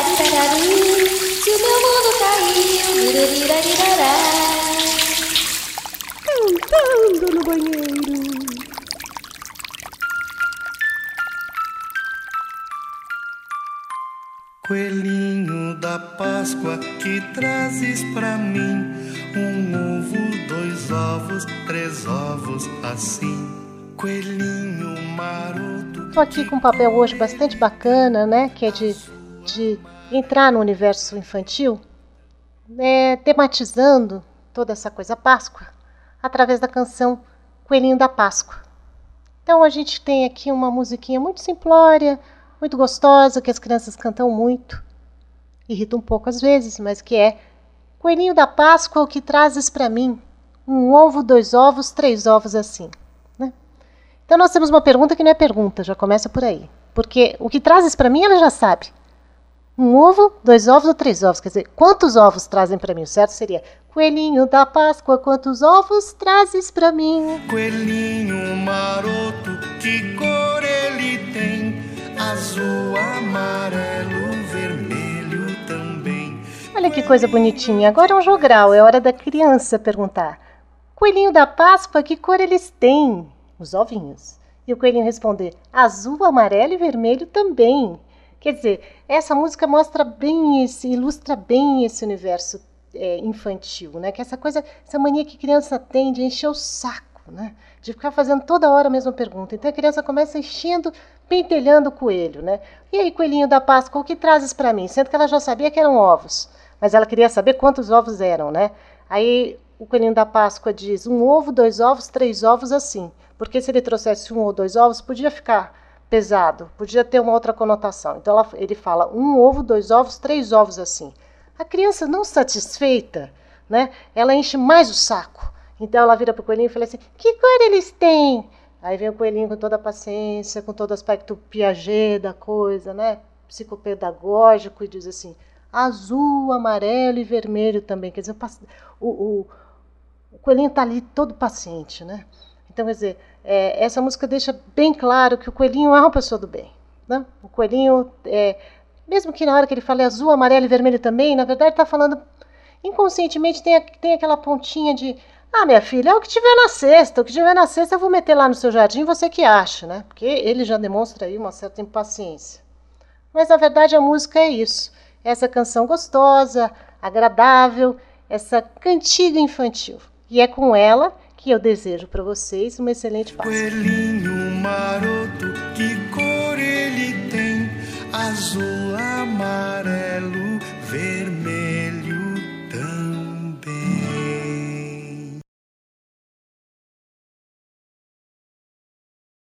Se o meu mundo caiu. Cantando no banheiro. Coelhinho da Páscoa que trazes pra mim um ovo, dois ovos, três ovos assim. Coelhinho maroto. Tô aqui com um papel hoje bastante bacana, né? Que é de, de entrar no universo infantil, né, tematizando toda essa coisa Páscoa através da canção Coelhinho da Páscoa. Então a gente tem aqui uma musiquinha muito simplória, muito gostosa, que as crianças cantam muito, irrita um pouco às vezes, mas que é Coelhinho da Páscoa, o que trazes para mim? Um ovo, dois ovos, três ovos assim. Né? Então nós temos uma pergunta que não é pergunta, já começa por aí. Porque o que trazes para mim ela já sabe. Um ovo, dois ovos ou três ovos? Quer dizer, quantos ovos trazem para mim? O certo seria Coelhinho da Páscoa, quantos ovos trazes para mim? Coelhinho maroto, que cor ele tem? Azul, amarelo, vermelho também. Olha que coisa bonitinha. Agora é um jogral, é hora da criança perguntar. Coelhinho da Páscoa, que cor eles têm? Os ovinhos. E o coelhinho responder: azul, amarelo e vermelho também. Quer dizer, essa música mostra bem esse, ilustra bem esse universo é, infantil, né? Que essa coisa, essa mania que criança tem de encher o saco, né? De ficar fazendo toda hora a mesma pergunta. Então a criança começa enchendo, pentelhando o coelho, né? E aí, coelhinho da Páscoa, o que trazes para mim? Sendo que ela já sabia que eram ovos, mas ela queria saber quantos ovos eram, né? Aí o coelhinho da Páscoa diz: um ovo, dois ovos, três ovos, assim. Porque se ele trouxesse um ou dois ovos, podia ficar pesado, podia ter uma outra conotação. Então ela, ele fala um ovo, dois ovos, três ovos assim. A criança não satisfeita, né? Ela enche mais o saco. Então ela vira para o coelhinho e fala assim: que cor eles têm? Aí vem o coelhinho com toda a paciência, com todo o aspecto piaget da coisa, né? Psicopedagógico, e diz assim: azul, amarelo e vermelho também. Quer dizer, o, o, o coelhinho está ali todo paciente, né? Então, quer dizer, é, essa música deixa bem claro que o coelhinho é uma pessoa do bem. Né? O coelhinho, é, mesmo que na hora que ele fale azul, amarelo e vermelho também, na verdade está falando inconscientemente tem, tem aquela pontinha de ah, minha filha, é o que tiver na cesta, o que tiver na cesta eu vou meter lá no seu jardim, você que acha, né? Porque ele já demonstra aí uma certa impaciência. Mas na verdade a música é isso, essa canção gostosa, agradável, essa cantiga infantil. E é com ela que eu desejo para vocês uma excelente Páscoa. Coelhinho maroto, que cor ele tem? Azul, amarelo, vermelho